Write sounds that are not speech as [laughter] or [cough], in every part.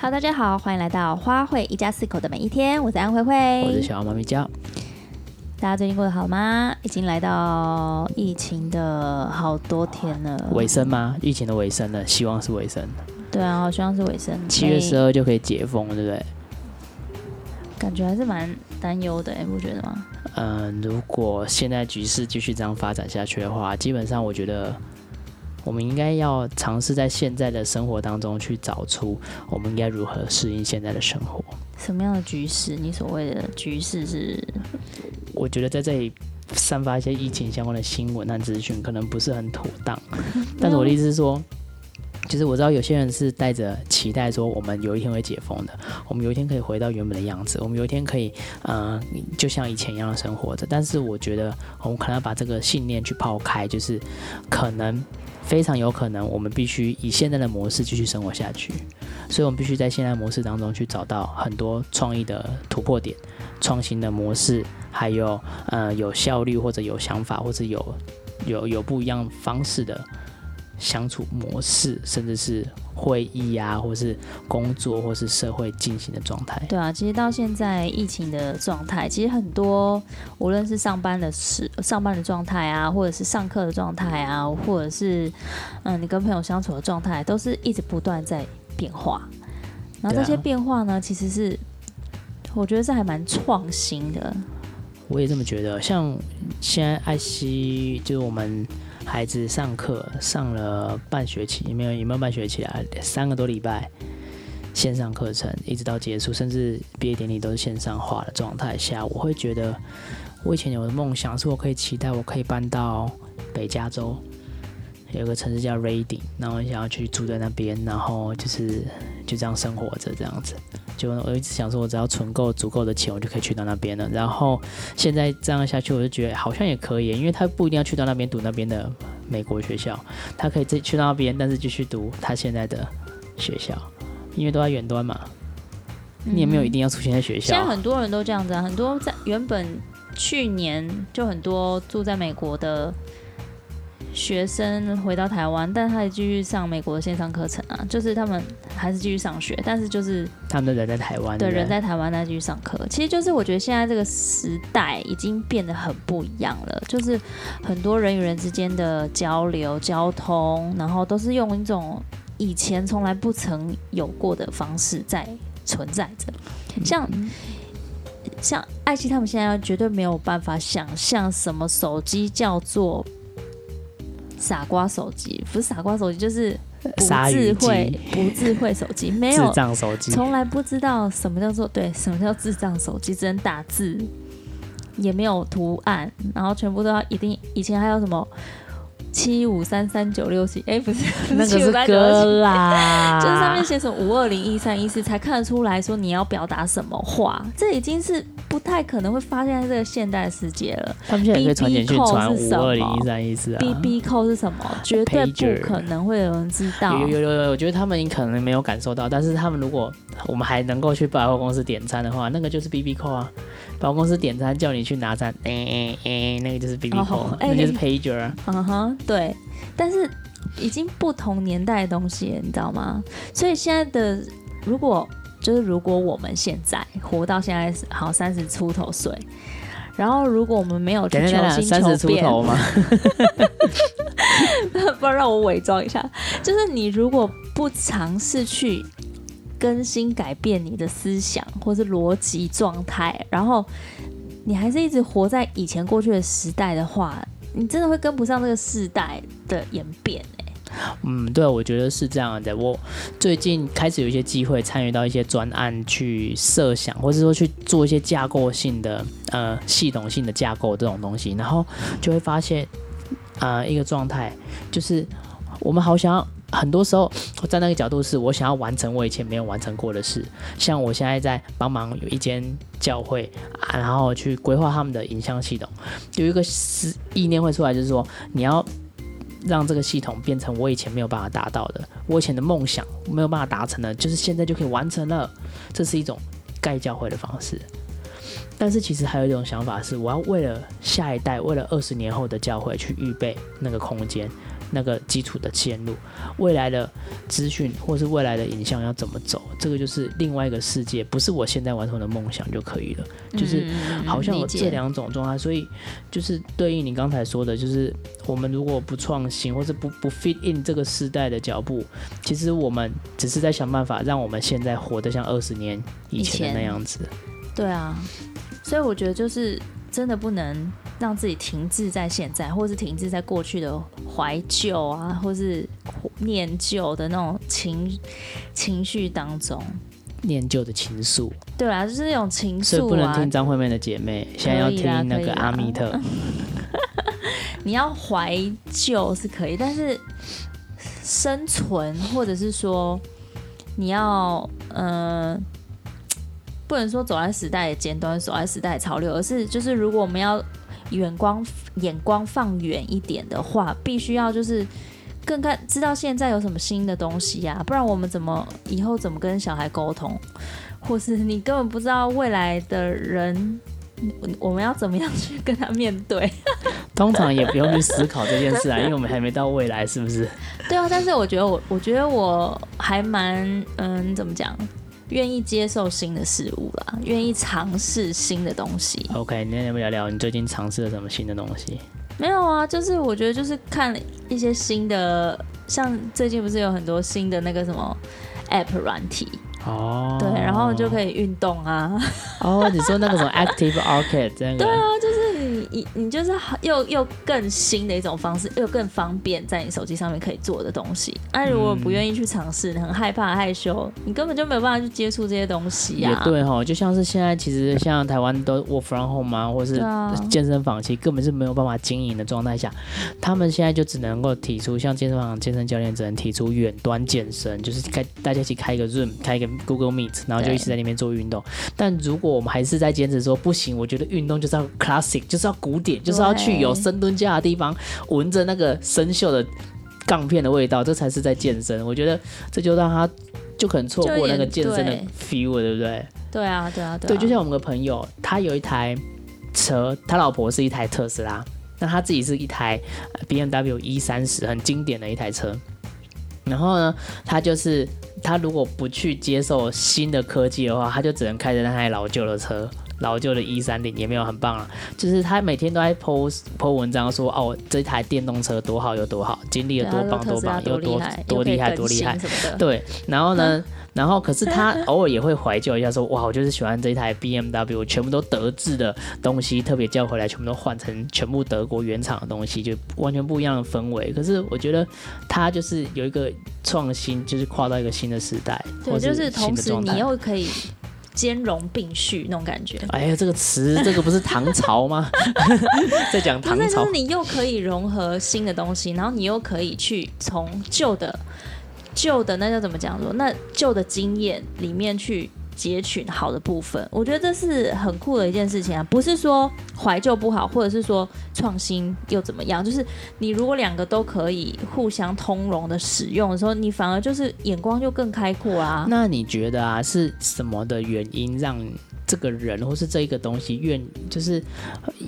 好，大家好，欢迎来到花卉一家四口的每一天。我是安慧慧，我是小猫咪叫。大家最近过得好吗？已经来到疫情的好多天了，尾声吗？疫情的尾声了，希望是尾声。对啊，我希望是尾声。七月十二就可以解封，对不对？感觉还是蛮担忧的，你不觉得吗？嗯，如果现在局势继续这样发展下去的话，基本上我觉得。我们应该要尝试在现在的生活当中去找出我们应该如何适应现在的生活。什么样的局势？你所谓的局势是？我觉得在这里散发一些疫情相关的新闻和资讯可能不是很妥当。[laughs] 但是我的意思是说，其实我知道有些人是带着期待说，我们有一天会解封的，我们有一天可以回到原本的样子，我们有一天可以，嗯、呃，就像以前一样的生活着。但是我觉得我们可能要把这个信念去抛开，就是可能。非常有可能，我们必须以现在的模式继续生活下去，所以我们必须在现在模式当中去找到很多创意的突破点、创新的模式，还有呃有效率或者有想法或者有有有不一样方式的。相处模式，甚至是会议啊，或是工作，或是社会进行的状态。对啊，其实到现在疫情的状态，其实很多无论是上班的时上班的状态啊，或者是上课的状态啊，或者是嗯你跟朋友相处的状态，都是一直不断在变化。然后这些变化呢，其实是我觉得这还蛮创新的。我也这么觉得。像现在艾希，就是我们。孩子上课上了半学期，有没有有没有半学期啊？三个多礼拜线上课程，一直到结束，甚至毕业典礼都是线上化的状态下，我会觉得，我以前有的梦想是我可以期待我可以搬到北加州，有个城市叫 Redding，然后想要去住在那边，然后就是就这样生活着这样子。就我一直想说，我只要存够足够的钱，我就可以去到那边了。然后现在这样下去，我就觉得好像也可以，因为他不一定要去到那边读那边的美国学校，他可以自己去到那边，但是继续读他现在的学校，因为都在远端嘛。你也没有一定要出现在学校。现在很多人都这样子啊，很多在原本去年就很多住在美国的。学生回到台湾，但他还继续上美国的线上课程啊，就是他们还是继续上学，但是就是他们的人在台湾，对，人在台湾在继续上课。其实就是我觉得现在这个时代已经变得很不一样了，就是很多人与人之间的交流、交通，然后都是用一种以前从来不曾有过的方式在存在着。像像艾希他们现在绝对没有办法想象什么手机叫做。傻瓜手机不是傻瓜手机，就是 [laughs] 不智慧不智慧手机，[laughs] 没有智障手机，从来不知道什么叫做对，什么叫智障手机，只能打字，也没有图案，然后全部都要一定，以前还有什么？七五三三九六七，哎，不是 [laughs] 那个是歌啦，[laughs] 就是上面写什么五二零一三一四，才看得出来说你要表达什么话。这已经是不太可能会发现在这个现代世界了。他们现在可以传简讯传五二零一三一四啊。B B code 是什么？绝对不可能会有人知道。有有有有，我觉得他们可能没有感受到，但是他们如果我们还能够去百货公司点餐的话，那个就是 B B code 啊。百货公司点餐叫你去拿餐，哎哎哎，那个就是 B B code，那就是 pager 啊。嗯哼。对，但是已经不同年代的东西，你知道吗？所以现在的如果就是如果我们现在活到现在好三十出头岁，然后如果我们没有去求新求变，三十出头吗？[laughs] 不然让我伪装一下，就是你如果不尝试去更新改变你的思想或是逻辑状态，然后你还是一直活在以前过去的时代的话。你真的会跟不上这个世代的演变哎。嗯，对，我觉得是这样的。我最近开始有一些机会参与到一些专案去设想，或者说去做一些架构性的呃系统性的架构这种东西，然后就会发现、呃、一个状态，就是我们好想要。很多时候，我在那个角度是我想要完成我以前没有完成过的事，像我现在在帮忙有一间教会，然后去规划他们的影像系统，有一个思意念会出来，就是说你要让这个系统变成我以前没有办法达到的，我以前的梦想没有办法达成的，就是现在就可以完成了。这是一种盖教会的方式，但是其实还有一种想法是，我要为了下一代，为了二十年后的教会去预备那个空间。那个基础的线路，未来的资讯或是未来的影像要怎么走，这个就是另外一个世界，不是我现在完成的梦想就可以了。就是好像有这两种状态，所以就是对应你刚才说的，就是我们如果不创新，或是不不 fit in 这个时代的脚步，其实我们只是在想办法让我们现在活得像二十年以前的那样子。对啊，所以我觉得就是真的不能让自己停滞在现在，或是停滞在过去的怀旧啊，或是念旧的那种情情绪当中。念旧的情愫，对啊，就是那种情愫啊。所以不能听张惠妹的姐妹，现在要听那个阿密特。[laughs] 你要怀旧是可以，但是生存或者是说你要嗯、呃，不能说走在时代的尖端，走在时代的潮流，而是就是如果我们要远光眼光放远一点的话，必须要就是。更看知道现在有什么新的东西呀、啊，不然我们怎么以后怎么跟小孩沟通，或是你根本不知道未来的人，我们要怎么样去跟他面对？[laughs] 通常也不用去思考这件事啊，因为我们还没到未来，是不是？对啊，但是我觉得我我觉得我还蛮嗯，怎么讲，愿意接受新的事物啦，愿意尝试新的东西。OK，那要不要聊聊你最近尝试了什么新的东西？没有啊，就是我觉得就是看一些新的，像最近不是有很多新的那个什么 App 软体哦，对，然后就可以运动啊。哦，你说那个什么 Active Arcade 这样？[laughs] 对啊，就是。你你你就是又又更新的一种方式，又更方便在你手机上面可以做的东西。那、啊、如果不愿意去尝试，很害怕害羞，你根本就没有办法去接触这些东西啊。也对哈，就像是现在其实像台湾都 work from home 啊，或是健身房，其实根本是没有办法经营的状态下，他们现在就只能够提出，像健身房健身教练只能提出远端健身，就是开大家一起开一个 Zoom，开一个 Google Meet，然后就一起在那边做运动。但如果我们还是在坚持说不行，我觉得运动就是要 classic，就是要古典，就是要去有深蹲架的地方，闻着那个生锈的杠片的味道，这才是在健身。我觉得这就让他就可能错过那个健身的 feel 了，对不对？对啊，对啊，对啊。对，就像我们的朋友，他有一台车，他老婆是一台特斯拉，那他自己是一台 BMW E 三十很经典的一台车。然后呢，他就是他如果不去接受新的科技的话，他就只能开着那台老旧的车。老旧的 E 三零也没有很棒啊，就是他每天都在 post po 文章说哦，这台电动车多好有多好，经历了多棒多棒，有多多厉害多厉害，对，然后呢，然后可是他 [laughs] 偶尔也会怀旧一下说哇，我就是喜欢这一台 BMW，全部都德制的东西，特别叫回来，全部都换成全部德国原厂的东西，就完全不一样的氛围。可是我觉得他就是有一个创新，就是跨到一个新的时代，对，就是同时你又可以。兼容并蓄那种感觉。哎呀，这个词，这个不是唐朝吗？[laughs] 在讲唐朝。就是你又可以融合新的东西，然后你又可以去从旧的、旧的那叫怎么讲说？那旧的经验里面去。截取好的部分，我觉得这是很酷的一件事情啊！不是说怀旧不好，或者是说创新又怎么样？就是你如果两个都可以互相通融的使用的时候，你反而就是眼光就更开阔啊。那你觉得啊，是什么的原因让这个人或是这一个东西愿，就是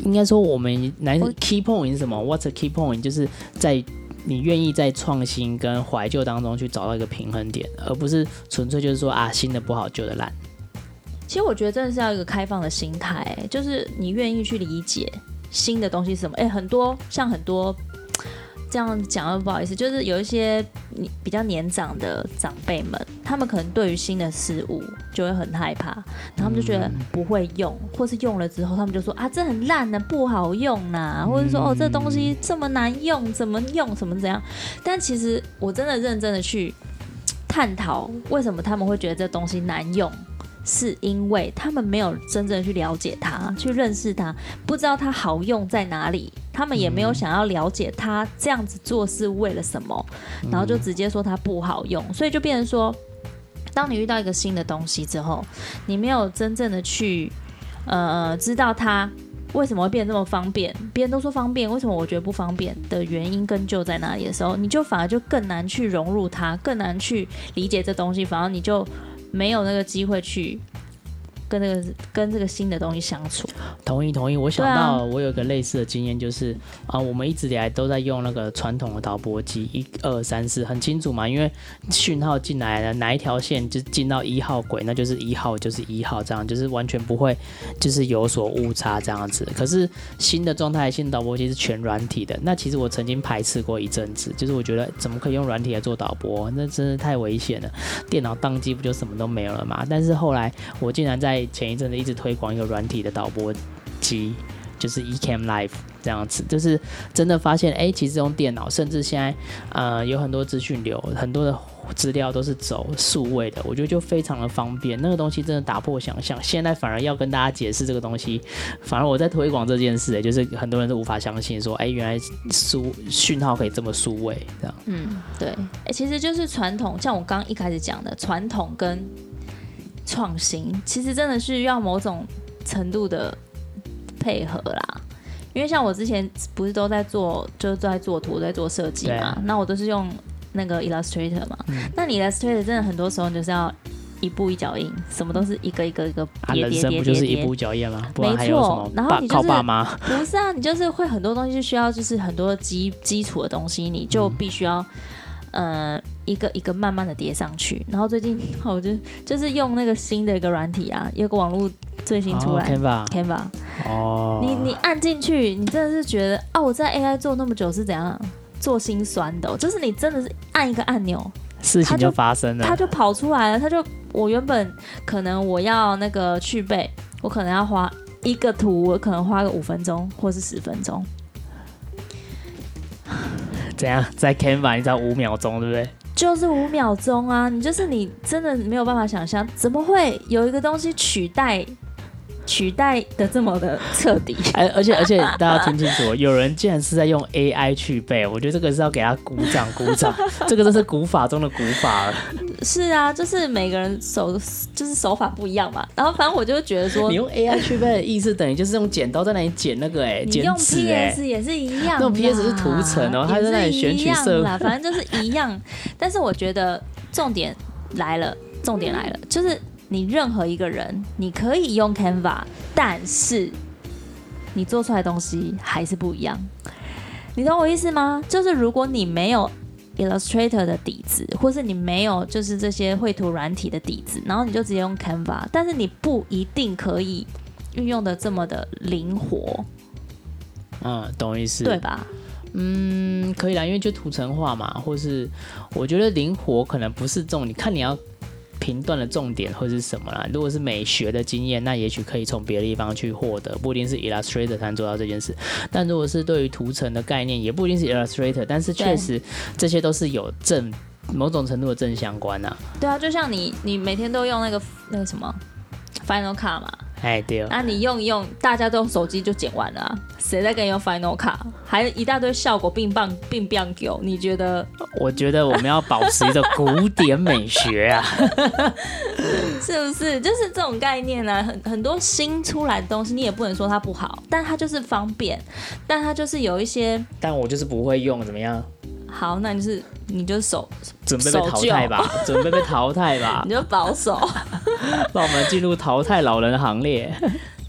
应该说我们来 key point 是什么？What's a key point？就是在你愿意在创新跟怀旧当中去找到一个平衡点，而不是纯粹就是说啊，新的不好，旧的烂。其实我觉得真的是要一个开放的心态，就是你愿意去理解新的东西是什么。哎，很多像很多这样讲，不好意思，就是有一些比较年长的长辈们，他们可能对于新的事物就会很害怕，然后他们就觉得不会用，或是用了之后，他们就说啊，这很烂的，不好用呐，或者说哦，这东西这么难用，怎么用，怎么怎样。但其实我真的认真的去探讨，为什么他们会觉得这东西难用。是因为他们没有真正去了解它，去认识它，不知道它好用在哪里。他们也没有想要了解它这样子做是为了什么，然后就直接说它不好用。所以就变成说，当你遇到一个新的东西之后，你没有真正的去呃知道它为什么会变得这么方便，别人都说方便，为什么我觉得不方便的原因跟就在哪里的时候，你就反而就更难去融入它，更难去理解这东西，反而你就。没有那个机会去跟那个跟这个新的东西相处。同意同意，我想到我有一个类似的经验，就是啊，啊，我们一直以来都在用那个传统的导播机，一二三四很清楚嘛，因为讯号进来了，哪一条线就进到一号轨，那就是一号就是一号，这样就是完全不会就是有所误差这样子。可是新的状态新的导播机是全软体的，那其实我曾经排斥过一阵子，就是我觉得怎么可以用软体来做导播，那真是太危险了，电脑宕机不就什么都没有了嘛？但是后来我竟然在前一阵子一直推广一个软体的导播机，就是 Ecam Live 这样子，就是真的发现，哎、其实用电脑，甚至现在呃有很多资讯流，很多的资料都是走数位的，我觉得就非常的方便。那个东西真的打破想象，现在反而要跟大家解释这个东西，反而我在推广这件事，哎，就是很多人都无法相信，说，哎、原来数讯号可以这么数位，这样。嗯，对，哎、其实就是传统，像我刚一开始讲的，传统跟创新，其实真的是要某种程度的。配合啦，因为像我之前不是都在做，就是在做图，在做设计嘛。那我都是用那个 Illustrator 嘛。嗯、那你 Illustrator 真的很多时候就是要一步一脚印，什么都是一个一个一个叠叠叠叠叠。人生不就是一步脚印吗？没错。然后你就是靠爸妈。不是啊，你就是会很多东西需要，就是很多基基础的东西，你就必须要。呃，一个一个慢慢的叠上去，然后最近我就就是用那个新的一个软体啊，有个网络最新出来，Canva，Canva，哦，你你按进去，你真的是觉得啊，我在 AI 做那么久是怎样做心酸的，就是你真的是按一个按钮，事情就发生了，它就跑出来了，它就我原本可能我要那个去背，我可能要花一个图，我可能花个五分钟或是十分钟。怎样在 Canva 你知道五秒钟对不对？就是五秒钟啊！你就是你真的没有办法想象，怎么会有一个东西取代？取代的这么的彻底，而 [laughs] 而且而且大家听清楚，有人竟然是在用 AI 去背，我觉得这个是要给他鼓掌鼓掌，这个真是古法中的古法了。是啊，就是每个人手就是手法不一样嘛。然后反正我就觉得说，你用 AI 去背的意思等于就是用剪刀在那里剪那个哎、欸，剪纸哎，也是一样，用 PS 是图层哦，他在那里选取色，反正就是一样。但是我觉得重点来了，重点来了，就是。你任何一个人，你可以用 Canva，但是你做出来的东西还是不一样。你懂我意思吗？就是如果你没有 Illustrator 的底子，或是你没有就是这些绘图软体的底子，然后你就直接用 Canva，但是你不一定可以运用的这么的灵活。嗯，懂我意思，对吧？嗯，可以啦，因为就图层化嘛，或是我觉得灵活可能不是重点，你看你要。评断的重点会是什么啦？如果是美学的经验，那也许可以从别的地方去获得，不一定是 Illustrator 才能做到这件事。但如果是对于图层的概念，也不一定是 Illustrator，但是确实这些都是有正某种程度的正相关啊。对啊，就像你，你每天都用那个那个什么 Final Cut 嘛。哎，对。那你用一用，大家都用手机就剪完了啊，谁在跟你用 Final Cut？还一大堆效果并棒并棒给，你觉得？我觉得我们要保持一个古典美学啊，[laughs] 是不是？就是这种概念呢，很很多新出来的东西，你也不能说它不好，但它就是方便，但它就是有一些，但我就是不会用，怎么样？好，那你就是你就守准备被淘汰吧，[laughs] 准备被淘汰吧，你就保守，[laughs] 让我们进入淘汰老人的行列。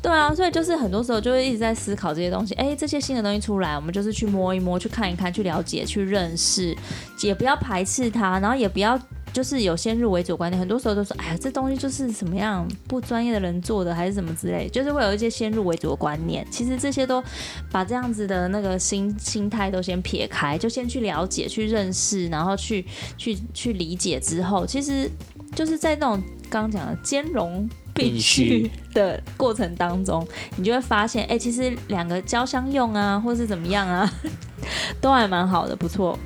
对啊，所以就是很多时候就会一直在思考这些东西。哎，这些新的东西出来，我们就是去摸一摸，去看一看，去了解，去认识，也不要排斥它，然后也不要。就是有先入为主观念，很多时候都说，哎呀，这东西就是什么样不专业的人做的，还是什么之类，就是会有一些先入为主的观念。其实这些都把这样子的那个心心态都先撇开，就先去了解、去认识，然后去去去理解之后，其实就是在那种刚刚讲的兼容并蓄的过程当中，你就会发现，哎，其实两个交相用啊，或是怎么样啊，[laughs] 都还蛮好的，不错。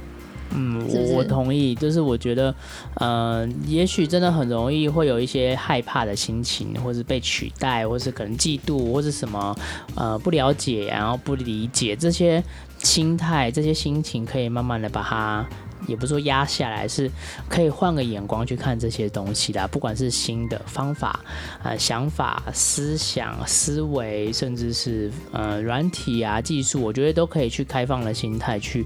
嗯，我我同意，就是我觉得，呃，也许真的很容易会有一些害怕的心情，或是被取代，或是可能嫉妒，或是什么，呃，不了解，然后不理解这些心态，这些心情，可以慢慢的把它。也不是说压下来，是可以换个眼光去看这些东西的，不管是新的方法、呃想法、思想、思维，甚至是呃软体啊技术，我觉得都可以去开放的心态去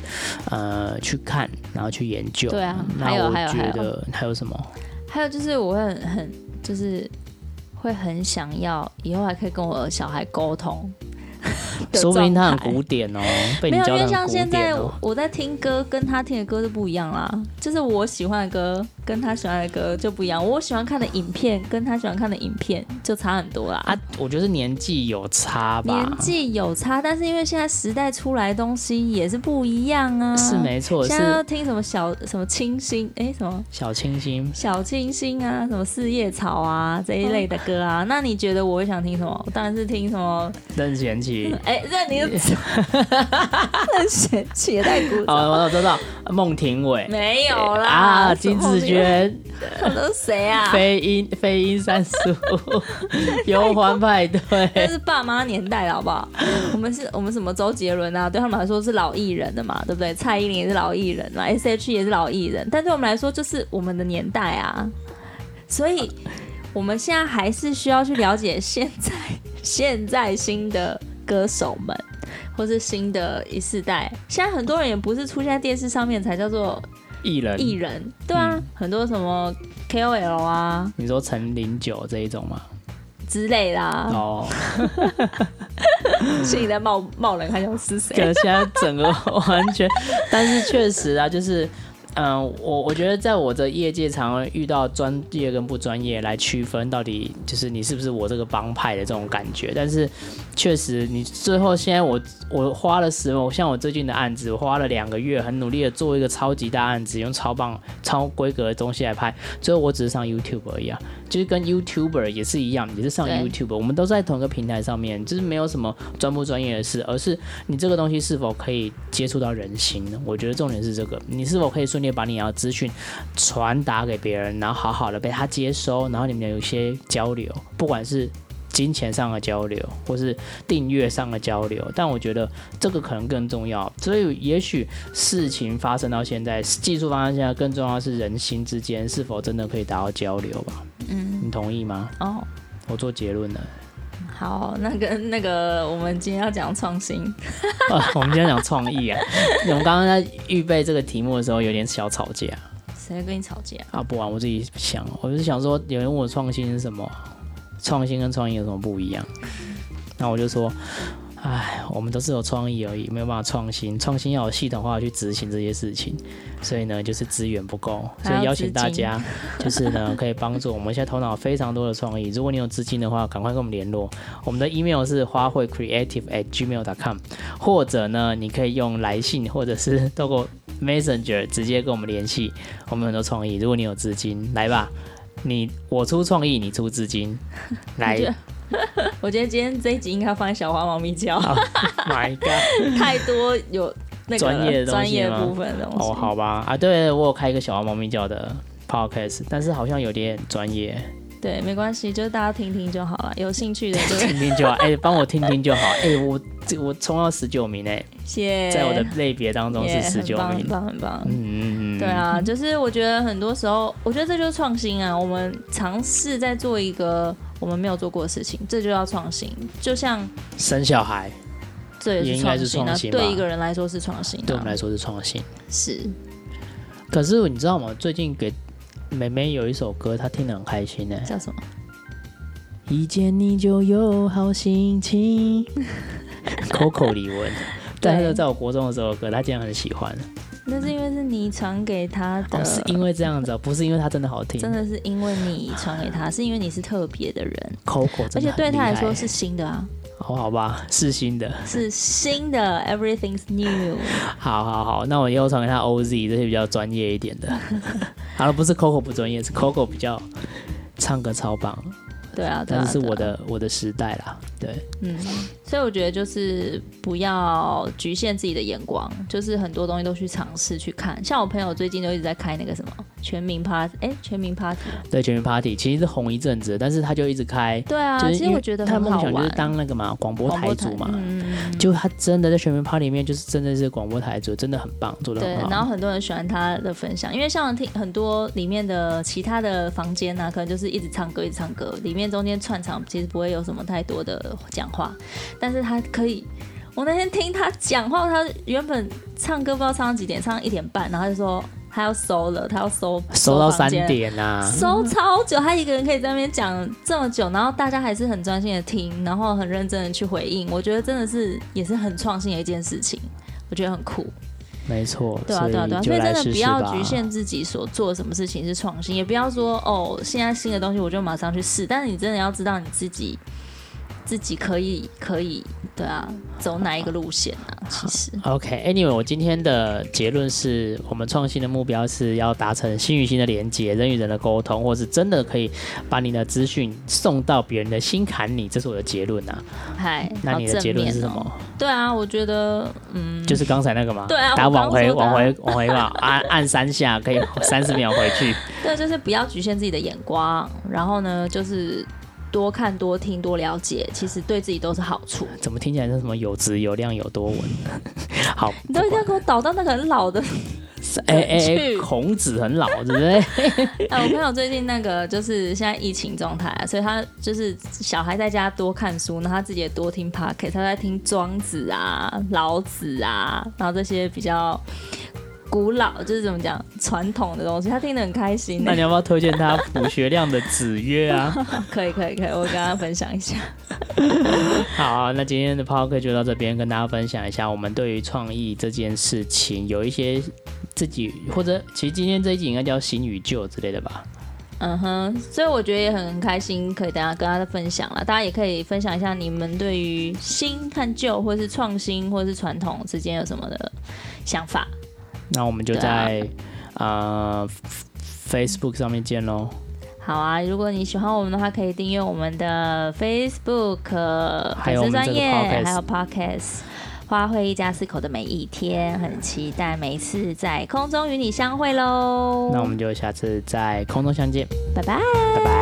呃去看，然后去研究。对啊，还有还有还有还有什么？还有就是我会很很就是会很想要以后还可以跟我小孩沟通。说不定他很古典哦，[laughs] 被你教得很古典哦。没有，因为像现在我在听歌，跟他听的歌都不一样啦。就是我喜欢的歌跟他喜欢的歌就不一样，我喜欢看的影片跟他喜欢看的影片就差很多啦。啊，我觉得是年纪有差吧。年纪有差，但是因为现在时代出来的东西也是不一样啊。是没错，现在要听什么小什么清新，哎、欸，什么小清新，小清新啊，什么四叶草啊这一类的歌啊。[laughs] 那你觉得我会想听什么？我当然是听什么任贤齐。[laughs] 哎、欸，[laughs] 这你任贤齐也太古早。哦，我知道，孟庭苇没有啦。啊，金志娟，都是 [laughs] 谁啊？飞鹰，飞鹰三十五，忧欢派对，这是爸妈年代了，好不好？我们是，我们什么周杰伦啊？对他们来说是老艺人的嘛，对不对？蔡依林也是老艺人嘛，S.H.E 也是老艺人，但对我们来说就是我们的年代啊。所以我们现在还是需要去了解现在现在新的歌手们，或是新的一世代。现在很多人也不是出现在电视上面才叫做。艺人，艺人，对啊，嗯、很多什么 KOL 啊，你说陈零九这一种吗？之类啦。哦，[laughs] 心里在冒冒冷汗，是谁？可现在整个完全，但是确实啊，就是。嗯，我我觉得在我的业界，常常遇到专业跟不专业来区分，到底就是你是不是我这个帮派的这种感觉。但是确实，你最后现在我我花了十，我像我最近的案子，我花了两个月，很努力的做一个超级大案子，用超棒、超规格的东西来拍，最后我只是上 YouTube 而已啊。就是跟 YouTuber 也是一样，也是上 YouTube，我们都在同一个平台上面，就是没有什么专不专业的事，而是你这个东西是否可以接触到人心呢？我觉得重点是这个，你是否可以顺利把你要资讯传达给别人，然后好好的被他接收，然后你们有一些交流，不管是金钱上的交流，或是订阅上的交流，但我觉得这个可能更重要。所以也许事情发生到现在，技术发生现在，更重要的是人心之间是否真的可以达到交流吧。嗯，你同意吗？哦，我做结论了。好，那跟那个，我们今天要讲创新。啊，[laughs] 我们今天讲创意啊。我们刚刚在预备这个题目的时候，有点小吵架。谁跟你吵架？啊，不管，我自己想，我就是想说，有人问我创新是什么？创新跟创意有什么不一样？那我就说。唉，我们都是有创意而已，没有办法创新。创新要有系统化去执行这些事情，所以呢，就是资源不够。所以邀请大家，[laughs] 就是呢，可以帮助我们现在头脑非常多的创意。如果你有资金的话，赶快跟我们联络。我们的 email 是花卉 creative at gmail dot com，或者呢，你可以用来信，或者是透过 messenger 直接跟我们联系。我们很多创意，如果你有资金，来吧，你我出创意，你出资金，来。[laughs] [laughs] 我觉得今天这一集应该放在小花猫咪叫。Oh my god！[laughs] 太多有那个专业专业部分的东西。哦，好吧，啊，对，我有开一个小花猫咪叫的 podcast，但是好像有点专业。对，没关系，就是大家听听就好了，有兴趣的就 [laughs] 听听就好。哎、欸，帮我听听就好。哎、欸，我这我冲到十九名哎，谢谢。在我的类别当中是十九名，很棒很棒。嗯嗯嗯。对啊，就是我觉得很多时候，我觉得这就是创新啊。我们尝试在做一个我们没有做过的事情，这就叫创新。就像生小孩，这也是创新啊。对一个人来说是创新，对我们来说是创新。是。可是你知道吗？最近给。妹妹有一首歌，她听得很开心呢。叫什么？一见你就有好心情。[laughs] Coco 李玟，但是在我国中的时候歌，她竟然很喜欢。那是因为是你传给他的。哦，是因为这样子，不是因为他真的好听。真的是因为你传给他，是因为你是特别的人。Coco，而且对他来说是新的啊。好好吧，是新的，是新的，Everything's new。[laughs] 好好好，那我以后传给他 OZ 这些比较专业一点的。好了，不是 Coco 不专业，是 Coco 比较唱歌超棒。对啊，但是是我的、啊、我的时代啦，对，嗯，所以我觉得就是不要局限自己的眼光，就是很多东西都去尝试去看。像我朋友最近都一直在开那个什么全民 Party，哎、欸，全民 Party，对，全民 Party 其实是红一阵子，但是他就一直开，对啊，其实我觉得他的梦想就是当那个嘛广播台主嘛，嗯，就他真的在全民 Party 里面就是真的是广播台主，真的很棒，做的很好。对，然后很多人喜欢他的分享，因为像听很多里面的其他的房间呢、啊，可能就是一直唱歌，一直唱歌，里面。中间串场其实不会有什么太多的讲话，但是他可以。我那天听他讲话，他原本唱歌不知道唱到几点，唱到一点半，然后他就说他要收了，他要收收到三点啊，收超久，他一个人可以在那边讲这么久，然后大家还是很专心的听，然后很认真的去回应，我觉得真的是也是很创新的一件事情，我觉得很酷。没错，对啊，对啊，对啊，所以真的不要局限自己所做什么事情是创新，也不要说哦，现在新的东西我就马上去试，但是你真的要知道你自己。自己可以可以对啊，走哪一个路线啊？其实 OK，Anyway，我今天的结论是我们创新的目标是要达成心与心的连接，人与人的沟通，或是真的可以把你的资讯送到别人的心坎里，这是我的结论啊。嗨，那你的结论是什么？对啊，我觉得嗯，就是刚才那个嘛。对啊，打往回往回往回吧，[laughs] 按按三下可以三十秒回去。[laughs] 对，就是不要局限自己的眼光，然后呢，就是。多看多听多了解，其实对自己都是好处。怎么听起来是什么有质有量有多稳？[laughs] 好，你都一定要给我导到那个很老的。[laughs] 哎哎 [laughs] 哎，孔子很老，对不对？哎，我朋友最近那个就是现在疫情状态，所以他就是小孩在家多看书，然后他自己也多听 Podcast，他在听庄子啊、老子啊，然后这些比较。古老就是怎么讲传统的东西，他听得很开心。那你要不要推荐他卜学亮的《子曰》[laughs] 啊？可以可以可以，我跟他分享一下。[laughs] 好啊，那今天的 podcast 就到这边，跟大家分享一下我们对于创意这件事情有一些自己或者其实今天这一集应该叫新与旧之类的吧。嗯哼，所以我觉得也很开心，可以大家跟大家分享了。大家也可以分享一下你们对于新和旧，或是创新，或是传统之间有什么的想法。那我们就在啊、呃、Facebook 上面见喽。好啊，如果你喜欢我们的话，可以订阅我们的 Facebook 粉丝专业，还有 Podcast。花卉一家四口的每一天，很期待每一次在空中与你相会喽。那我们就下次在空中相见，拜拜，拜拜。